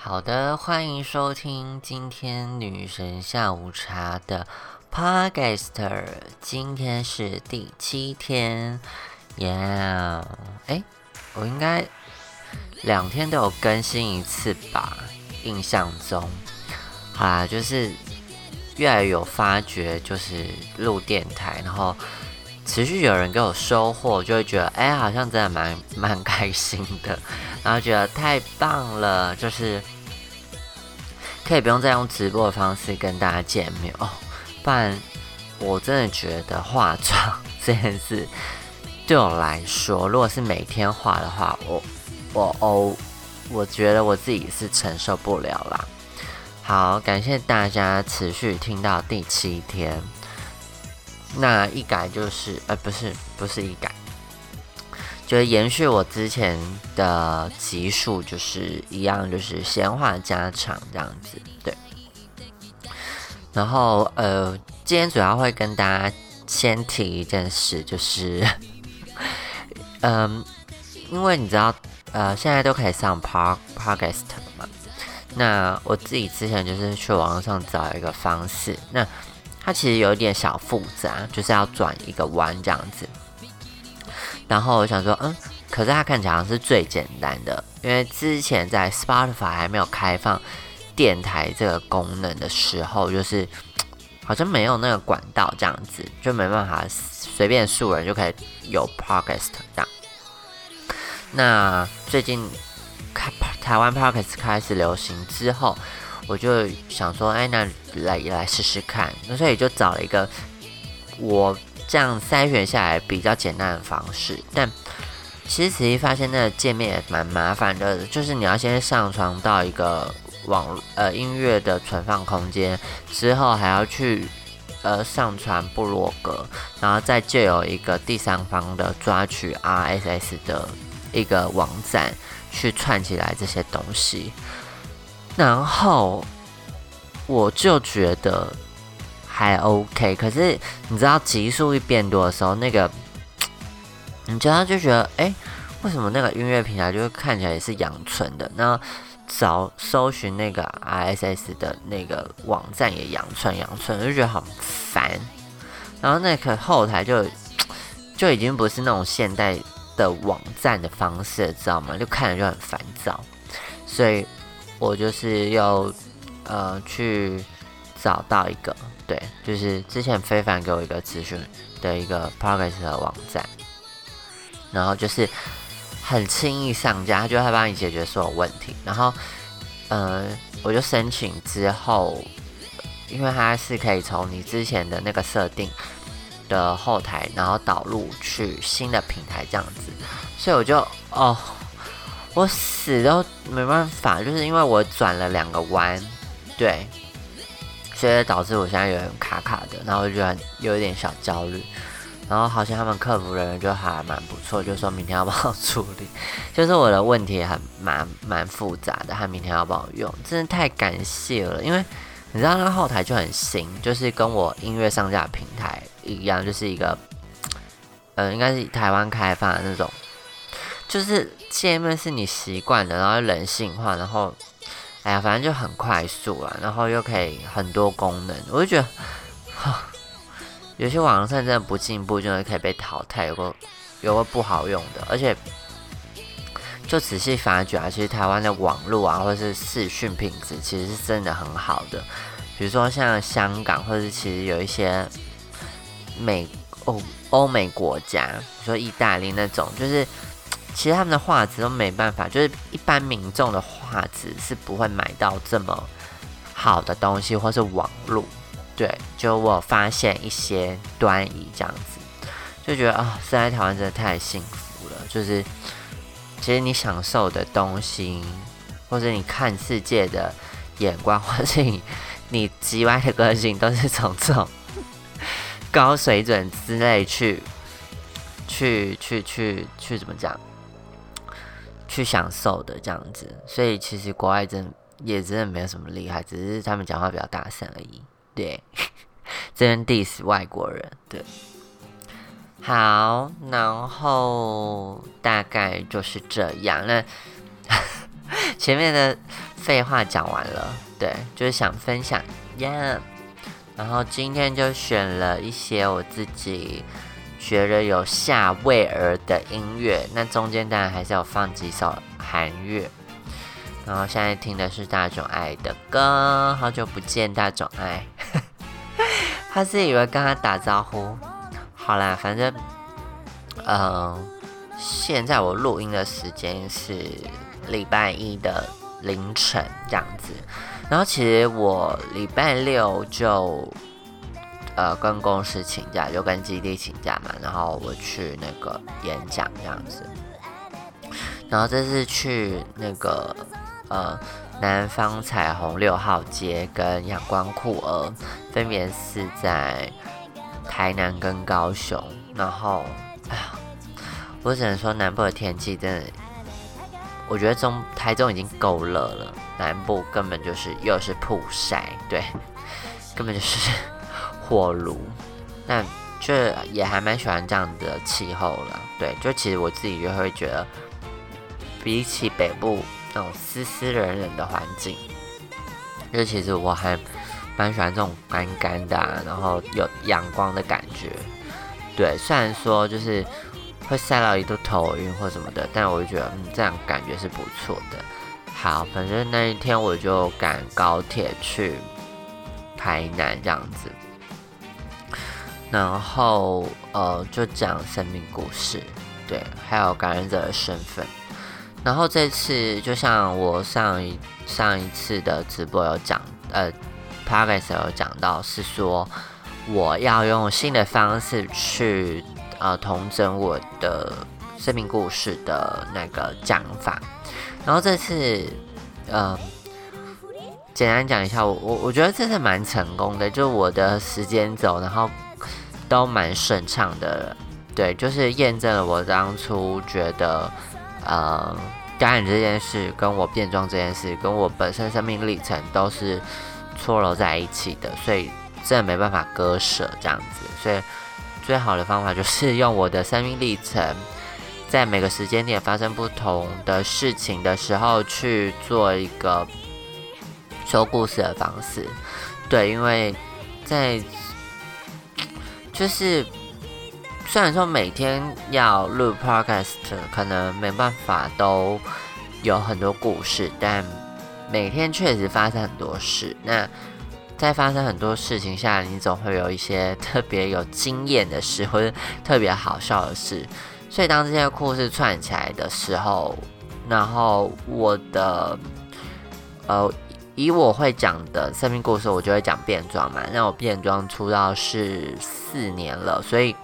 好的，欢迎收听今天女神下午茶的 Podcaster。今天是第七天，Yeah，哎，我应该两天都有更新一次吧？印象中，好啦，就是越来越有发觉，就是录电台，然后持续有人给我收获，就会觉得哎，好像真的蛮蛮开心的。然后觉得太棒了，就是可以不用再用直播的方式跟大家见面哦。不然我真的觉得化妆这件事对我来说，如果是每天化的话，我我哦，我觉得我自己是承受不了啦。好，感谢大家持续听到第七天。那一改就是，呃，不是，不是一改。就是延续我之前的集数，就是一样，就是闲话家常这样子，对。然后呃，今天主要会跟大家先提一件事，就是，嗯，因为你知道，呃，现在都可以上 Park Podcast 嘛。那我自己之前就是去网上找一个方式，那它其实有一点小复杂，就是要转一个弯这样子。然后我想说，嗯，可是它看起来好像是最简单的，因为之前在 Spotify 还没有开放电台这个功能的时候，就是好像没有那个管道这样子，就没办法随便素人就可以有 Podcast 这样。那最近开台湾 Podcast 开始流行之后，我就想说，哎，那来来试试看，那所以就找了一个我。这样筛选下来比较简单的方式，但其实仔细发现那个界面也蛮麻烦的，就是你要先上传到一个网呃音乐的存放空间，之后还要去呃上传部落格，然后再就有一个第三方的抓取 RSS 的一个网站去串起来这些东西，然后我就觉得。还 OK，可是你知道集数一变多的时候，那个 你知道就觉得，哎，为什么那个音乐平台就会看起来也是养存的？那找搜寻那个 RSS 的那个网站也养存养存，我就觉得好烦。然后那个后台就 就已经不是那种现代的网站的方式，知道吗？就看着就很烦躁。所以我就是要呃去找到一个。对，就是之前非凡给我一个咨询的一个 progress 的网站，然后就是很轻易上架，他就会帮你解决所有问题。然后，嗯，我就申请之后，因为它是可以从你之前的那个设定的后台，然后导入去新的平台这样子，所以我就哦，我死都没办法，就是因为我转了两个弯，对。所以导致我现在有点卡卡的，然后就觉得有一点小焦虑。然后好像他们客服人员就还蛮不错，就说明天要帮我处理。就是我的问题很蛮蛮复杂的，他明天要帮我用，真的太感谢了。因为你知道那个后台就很新，就是跟我音乐上架平台一样，就是一个呃，应该是台湾开发的那种，就是界面是你习惯的，然后人性化，然后。哎呀，反正就很快速了，然后又可以很多功能，我就觉得，哈，有些网站真的不进步，就是可以被淘汰。有个有个不好用的，而且就仔细发觉啊，其实台湾的网络啊，或者是视讯品质，其实是真的很好的。比如说像香港，或者是其实有一些美欧欧美国家，比如说意大利那种，就是。其实他们的画质都没办法，就是一般民众的画质是不会买到这么好的东西，或是网络。对，就我发现一些端倪这样子，就觉得啊，生在台湾真的太幸福了。就是其实你享受的东西，或者你看世界的眼光，或是你你极歪的个性，都是从这种 高水准之类去去去去去怎么讲？去享受的这样子，所以其实国外真也真的没有什么厉害，只是他们讲话比较大声而已。对，这边 diss 外国人。对，好，然后大概就是这样。那 前面的废话讲完了，对，就是想分享呀。然后今天就选了一些我自己觉得有夏味儿的音乐，那中间当然还是有放几首韩乐。然后现在听的是大冢爱的歌，好久不见大冢爱，他是以为跟他打招呼，好啦，反正，嗯，现在我录音的时间是礼拜一的凌晨这样子。然后其实我礼拜六就，呃，跟公司请假，就跟基地请假嘛。然后我去那个演讲这样子。然后这次去那个呃南方彩虹六号街跟阳光酷儿，分别是在台南跟高雄。然后，哎呀，我只能说南部的天气真的。我觉得中台中已经够热了，南部根本就是又是曝晒，对，根本就是火炉。但就也还蛮喜欢这样的气候了，对，就其实我自己就会觉得，比起北部那种湿湿冷冷的环境，就其实我还蛮喜欢这种干干的，然后有阳光的感觉。对，虽然说就是。会晒到一度头晕或什么的，但我就觉得，嗯，这样感觉是不错的。好，反正那一天我就赶高铁去台南这样子，然后呃，就讲生命故事，对，还有感染者的身份。然后这次就像我上一上一次的直播有讲，呃 p o d c a s 有讲到，是说我要用新的方式去。呃，同整我的生命故事的那个讲法，然后这次，呃，简单讲一下，我我我觉得这次蛮成功的，就我的时间轴，然后都蛮顺畅的，对，就是验证了我当初觉得，呃，感染这件事，跟我变装这件事，跟我本身生命历程都是错落在一起的，所以真的没办法割舍这样子，所以。最好的方法就是用我的生命历程，在每个时间点发生不同的事情的时候去做一个说故事的方式。对，因为在就是虽然说每天要录 podcast，可能没办法都有很多故事，但每天确实发生很多事。那在发生很多事情下，你总会有一些特别有经验的事，或者特别好笑的事。所以当这些故事串起来的时候，然后我的呃，以我会讲的生命故事，我就会讲变装嘛。那我变装出道是四年了，所以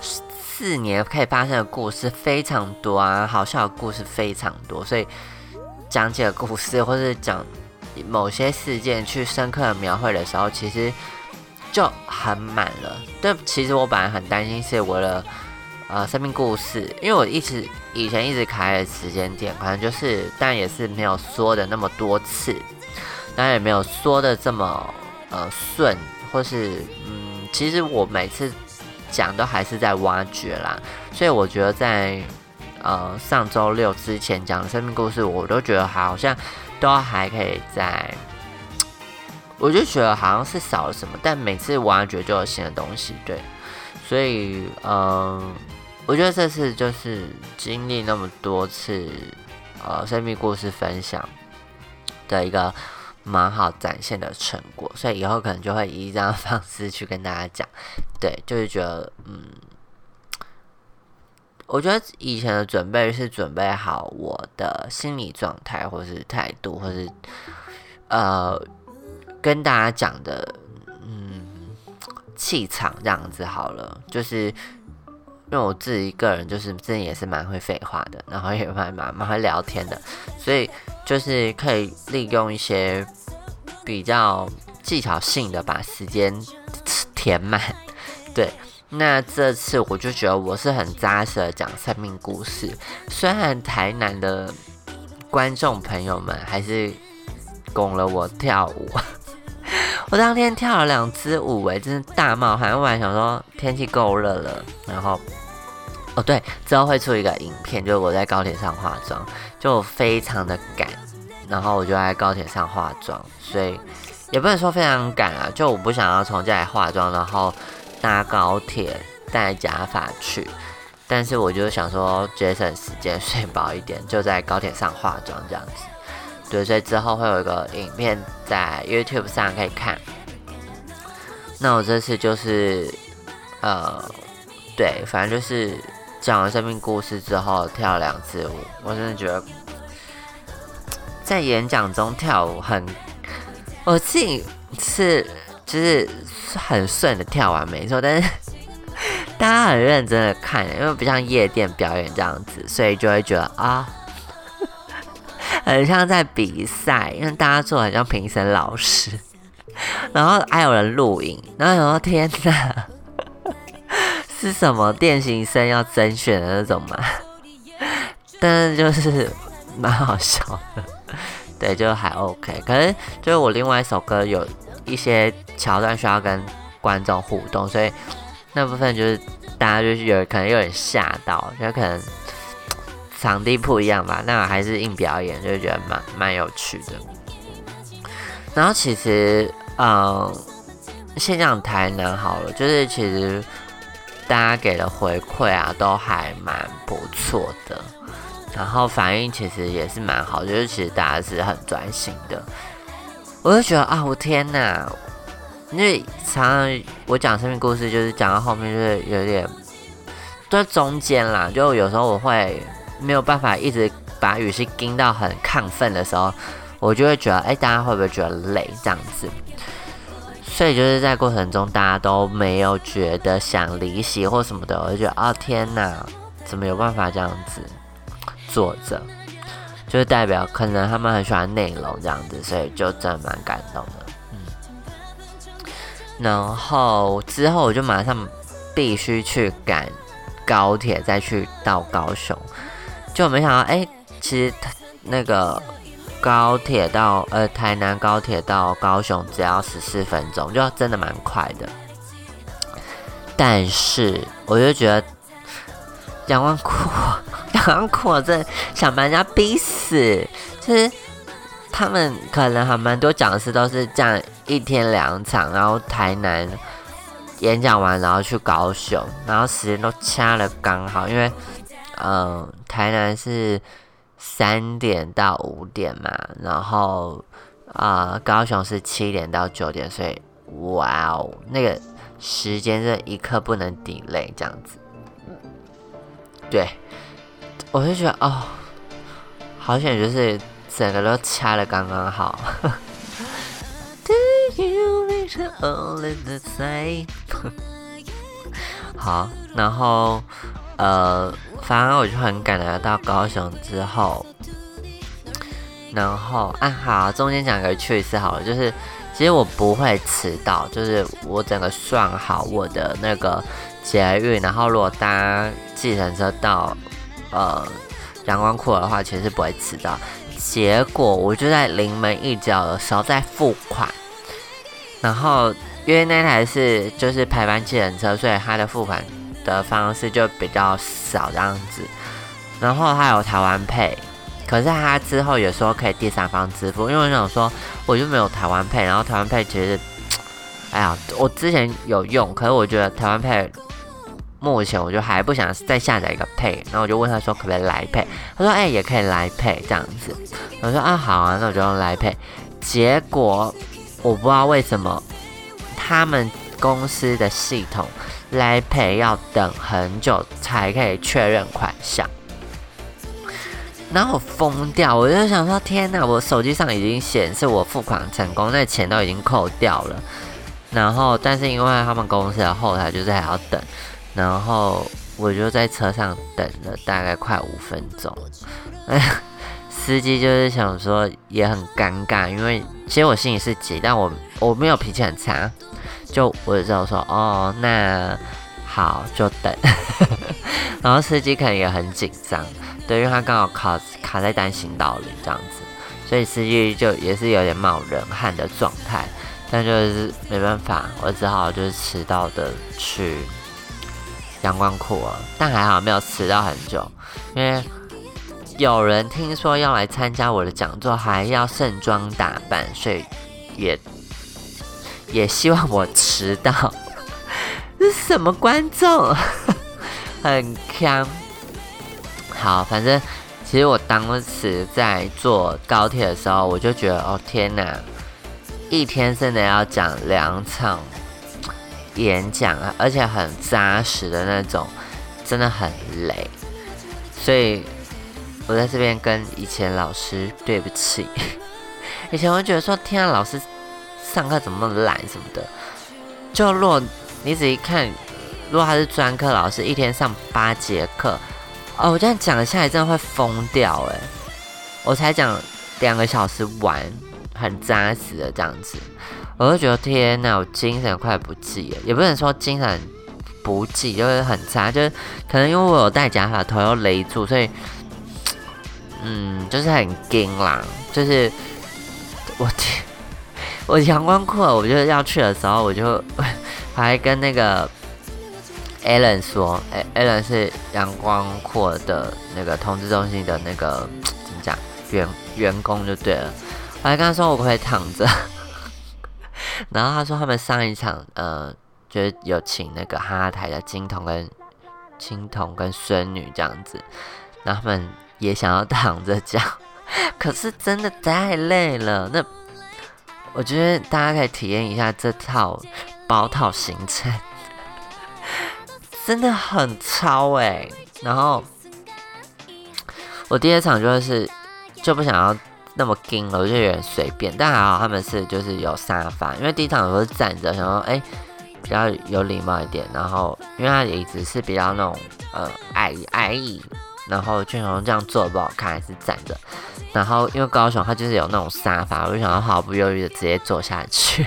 四年可以发生的故事非常多啊，好笑的故事非常多。所以讲几个故事，或是讲。某些事件去深刻的描绘的时候，其实就很满了。但其实我本来很担心是为了呃生命故事，因为我一直以前一直开的时间点，可能就是，但也是没有说的那么多次，当然也没有说的这么呃顺，或是嗯，其实我每次讲都还是在挖掘啦。所以我觉得在呃上周六之前讲的生命故事，我都觉得好像。都还可以在，我就觉得好像是少了什么，但每次挖掘就有新的东西，对，所以嗯，我觉得这次就是经历那么多次呃生命故事分享的一个蛮好展现的成果，所以以后可能就会以这样方式去跟大家讲，对，就是觉得嗯。我觉得以前的准备是准备好我的心理状态，或是态度，或是呃跟大家讲的嗯气场这样子好了。就是因为我自己一个人，就是真的也是蛮会废话的，然后也蛮蛮蛮会聊天的，所以就是可以利用一些比较技巧性的把时间填满，对。那这次我就觉得我是很扎实的讲生命故事，虽然台南的观众朋友们还是拱了我跳舞，我当天跳了两支舞，哎，真是大冒汗。我本来想说天气够热了，然后哦对，之后会出一个影片，就是我在高铁上化妆，就非常的赶，然后我就在高铁上化妆，所以也不能说非常赶啊，就我不想要从家里化妆，然后搭高铁戴假发去，但是我就想说节省时间，睡饱一点，就在高铁上化妆这样子。对，所以之后会有一个影片在 YouTube 上可以看。那我这次就是呃，对，反正就是讲完生命故事之后跳两次舞，我真的觉得。在演讲中跳舞很，我自己是就是很顺的跳完没错，但是大家很认真的看，因为不像夜店表演这样子，所以就会觉得啊，很像在比赛，因为大家做很像评审老师，然后还有人录影，然后想说天哪，是什么电行生要甄选的那种吗？但是就是蛮好笑的。对，就还 OK。可是就是我另外一首歌有一些桥段需要跟观众互动，所以那部分就是大家就是有可能有点吓到，就可能场地不一样吧。那还是硬表演，就觉得蛮蛮有趣的。然后其实，嗯，先讲台南好了，就是其实大家给的回馈啊，都还蛮不错的。然后反应其实也是蛮好，就是其实大家是很专心的。我就觉得啊，我天哪！因为常常我讲生命故事，就是讲到后面就是有点在中间啦，就有时候我会没有办法一直把语气盯到很亢奋的时候，我就会觉得，哎，大家会不会觉得累这样子？所以就是在过程中，大家都没有觉得想离席或什么的，我就觉得，哦，天哪，怎么有办法这样子？坐着，就是代表可能他们很喜欢内容这样子，所以就真的蛮感动的。嗯，然后之后我就马上必须去赶高铁，再去到高雄。就没想到，哎，其实那个高铁到呃台南高铁到高雄只要十四分钟，就真的蛮快的。但是我就觉得阳光酷。很苦，真想把人家逼死。就是他们可能还蛮多讲师都是这样一天两场，然后台南演讲完，然后去高雄，然后时间都掐了刚好，因为嗯，台南是三点到五点嘛，然后啊，高雄是七点到九点，所以哇哦，那个时间是一刻不能 delay 这样子，对。我就觉得哦，好险，就是整个都掐的刚刚好。好，然后呃，反正我就很赶的到高雄之后，然后啊好，中间讲个趣事好了，就是其实我不会迟到，就是我整个算好我的那个捷运，然后如果搭计程车到。呃，阳光库的话，其实是不会迟到。结果我就在临门一脚的时候在付款，然后因为那台是就是排班计程车，所以它的付款的方式就比较少这样子。然后还有台湾配，可是他之后也说可以第三方支付，因为我想说我就没有台湾配，然后台湾配其实，哎呀，我之前有用，可是我觉得台湾配。目前我就还不想再下载一个配，然后我就问他说可不可以来配，他说哎也可以来配这样子，我说啊好啊，那我就用来配。结果我不知道为什么他们公司的系统来赔要等很久才可以确认款项，然后我疯掉，我就想说天哪，我手机上已经显示我付款成功，那钱都已经扣掉了，然后但是因为他们公司的后台就是还要等。然后我就在车上等了大概快五分钟，哎 呀司机就是想说也很尴尬，因为其实我心里是急，但我我没有脾气很差，就我就说哦那好就等，然后司机可能也很紧张，对，因为他刚好卡卡在单行道里这样子，所以司机就也是有点冒冷汗的状态，但就是没办法，我只好就是迟到的去。阳光库啊，但还好没有迟到很久，因为有人听说要来参加我的讲座，还要盛装打扮，所以也也希望我迟到。这是什么观众？很强。好，反正其实我当时在坐高铁的时候，我就觉得，哦天哪，一天真的要讲两场演讲啊，而且很扎实的那种，真的很累。所以我在这边跟以前老师对不起。以前我觉得说，天啊，老师上课怎么那么懒什么的，就若。你仔细看，如果他是专科老师，一天上八节课，哦，我这样讲下来真的会疯掉哎！我才讲两个小时完，很扎实的这样子，我就觉得天哪，我精神快不济了，也不能说精神不济，就是很差，就是可能因为我有戴假发，头又勒住，所以，嗯，就是很惊啦，就是我天，我阳光裤，我就要去的时候，我就。还跟那个 Allen 说，哎，Allen 是阳光阔的那个通知中心的那个怎么讲员员工就对了。我还跟他说我可以躺着，然后他说他们上一场呃，就是有请那个哈哈台的金童跟青童跟孙女这样子，然后他们也想要躺着讲，可是真的太累了。那我觉得大家可以体验一下这套。包套行程 真的很超哎，然后我第二场就是就不想要那么硬了，我就有点随便，但还好他们是就是有沙发，因为第一场我是站着，想说哎比较有礼貌一点，然后因为他椅子是比较那种呃矮矮椅，然后就想这样坐不好看，还是站着，然后因为高雄它就是有那种沙发，我就想要毫不犹豫的直接坐下去。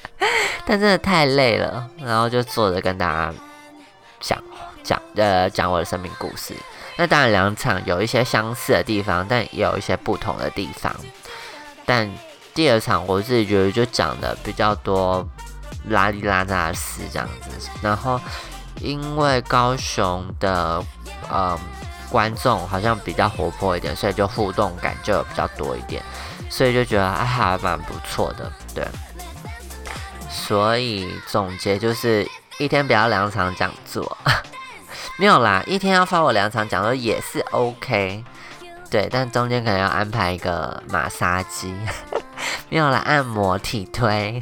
但真的太累了，然后就坐着跟大家讲讲呃讲我的生命故事。那当然两场有一些相似的地方，但也有一些不同的地方。但第二场我自己觉得就讲的比较多拉里拉扎的事这样子。然后因为高雄的呃观众好像比较活泼一点，所以就互动感就比较多一点，所以就觉得还蛮不错的，对。所以总结就是一天不要两场讲座，没有啦，一天要发我两场讲座也是 OK，对，但中间可能要安排一个马杀鸡，没有啦，按摩体推，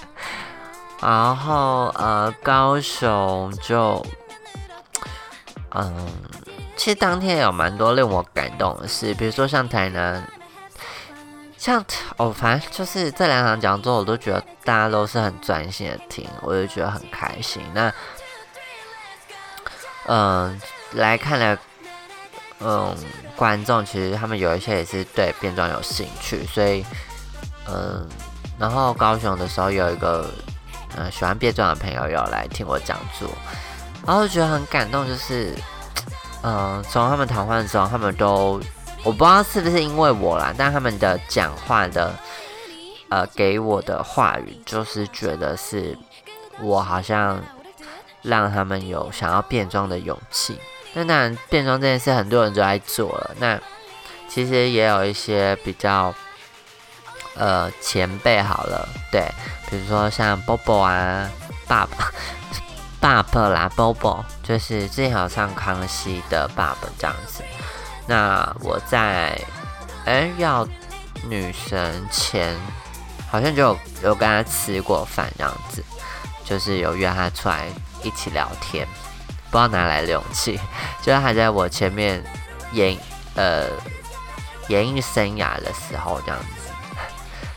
然后呃高雄就，嗯，其实当天有蛮多令我感动的事，比如说像台南。像哦，反正就是这两场讲座，我都觉得大家都是很专心的听，我就觉得很开心。那，嗯，来看了，嗯，观众其实他们有一些也是对变装有兴趣，所以，嗯，然后高雄的时候有一个嗯喜欢变装的朋友要来听我讲座，然后觉得很感动，就是，嗯，从他们谈话的时候，他们都。我不知道是不是因为我啦，但他们的讲话的，呃，给我的话语就是觉得是我好像让他们有想要变装的勇气。那当然，变装这件事很多人都在做了。那其实也有一些比较呃前辈好了，对，比如说像 Bobo 啊，爸爸，爸爸啦，Bobo，就是之前有上康熙的爸爸这样子。那我在哎要女神前，好像就有有跟他吃过饭这样子，就是有约他出来一起聊天，不知道哪来的勇气，就是还在我前面演呃演艺生涯的时候这样子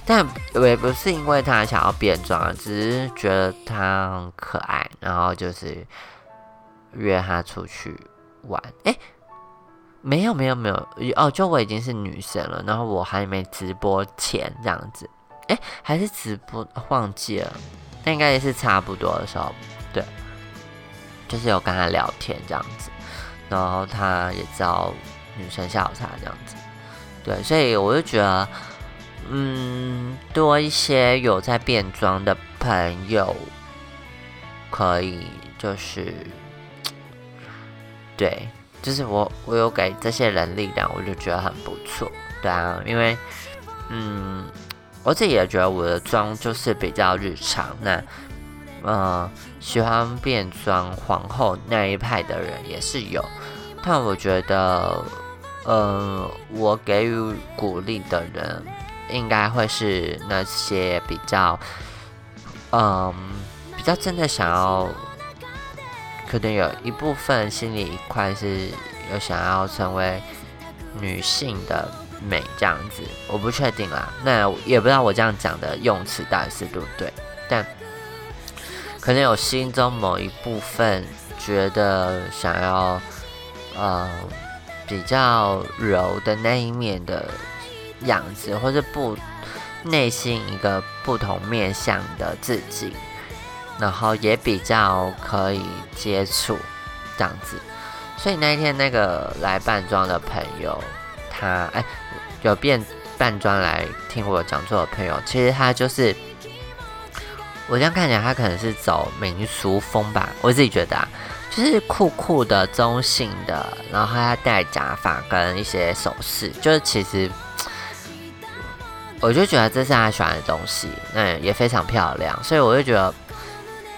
子，但也不是因为他想要变装，只是觉得他很可爱，然后就是约他出去玩，哎。没有没有没有哦，就我已经是女神了，然后我还没直播前这样子，哎，还是直播忘记了，那应该也是差不多的时候，对，就是有跟他聊天这样子，然后他也知道女生下午茶这样子，对，所以我就觉得，嗯，多一些有在变装的朋友，可以就是，对。就是我我有给这些人力量，我就觉得很不错，对啊，因为嗯，我自己也觉得我的妆就是比较日常，那呃喜欢变装皇后那一派的人也是有，但我觉得呃我给予鼓励的人，应该会是那些比较嗯比较真的想要。可能有一部分心里一块是有想要成为女性的美这样子，我不确定啦。那也不知道我这样讲的用词到底是对不对，但可能有心中某一部分觉得想要呃比较柔的那一面的样子，或是不内心一个不同面向的自己。然后也比较可以接触这样子，所以那一天那个来扮装的朋友，他哎有变扮装来听我讲座的朋友，其实他就是我这样看起来，他可能是走民俗风吧，我自己觉得啊，就是酷酷的、中性的，然后他戴假发跟一些首饰，就是其实我就觉得这是他喜欢的东西，那也非常漂亮，所以我就觉得。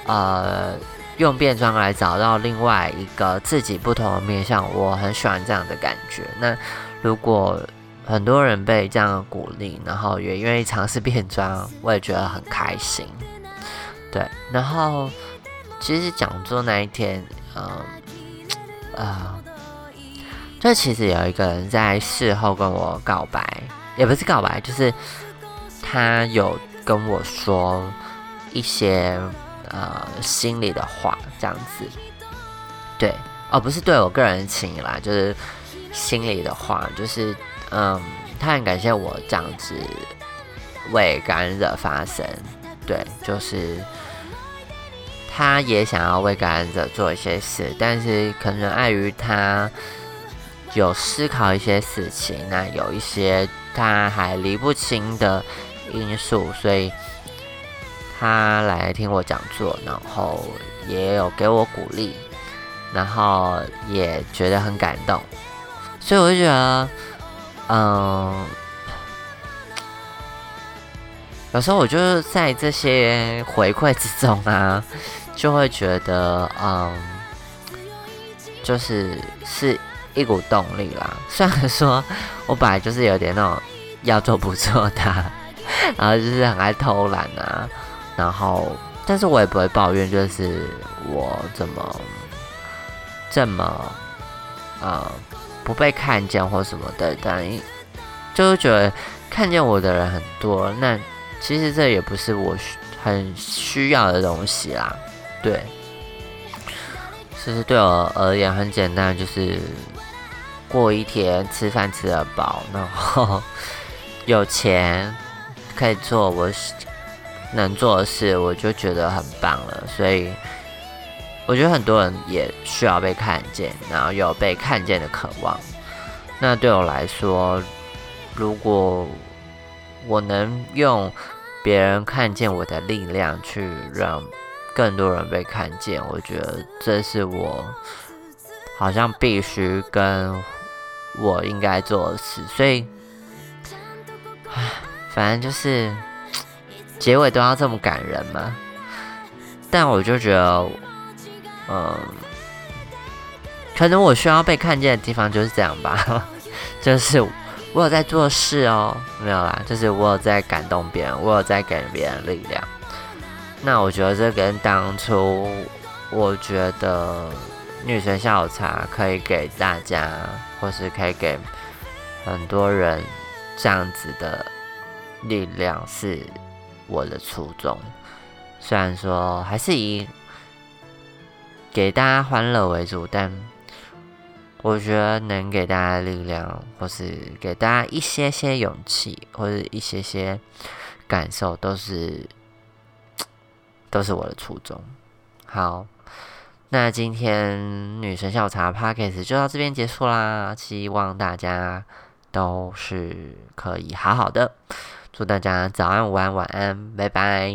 呃，用变装来找到另外一个自己不同的面相，我很喜欢这样的感觉。那如果很多人被这样鼓励，然后也愿意尝试变装，我也觉得很开心。对，然后其实讲座那一天，嗯，啊，就其实有一个人在事后跟我告白，也不是告白，就是他有跟我说一些。呃，心里的话这样子，对，哦，不是对我个人情啦，就是心里的话，就是嗯，他很感谢我这样子为感染者发声，对，就是他也想要为感染者做一些事，但是可能碍于他有思考一些事情，那有一些他还理不清的因素，所以。他来听我讲座，然后也有给我鼓励，然后也觉得很感动，所以我就觉得，嗯，有时候我就是在这些回馈之中啊，就会觉得，嗯，就是是一股动力啦。虽然说我本来就是有点那种要做不做的，然后就是很爱偷懒啊。然后，但是我也不会抱怨，就是我怎么这么呃不被看见或什么的，但就是觉得看见我的人很多，那其实这也不是我很需要的东西啦。对，其实对我而言很简单，就是过一天吃饭吃得饱，然后有钱可以做我。能做的事，我就觉得很棒了。所以，我觉得很多人也需要被看见，然后有被看见的渴望。那对我来说，如果我能用别人看见我的力量去让更多人被看见，我觉得这是我好像必须跟我应该做的事。所以，唉，反正就是。结尾都要这么感人吗？但我就觉得，嗯，可能我需要被看见的地方就是这样吧。就是我有在做事哦，没有啦，就是我有在感动别人，我有在给别人力量。那我觉得这跟当初我觉得女神下午茶可以给大家，或是可以给很多人这样子的力量是。我的初衷，虽然说还是以给大家欢乐为主，但我觉得能给大家力量，或是给大家一些些勇气，或者一些些感受，都是 都是我的初衷。好，那今天女神下午茶 p o c a s t 就到这边结束啦，希望大家都是可以好好的。祝大家早安、午安、晚安，拜拜。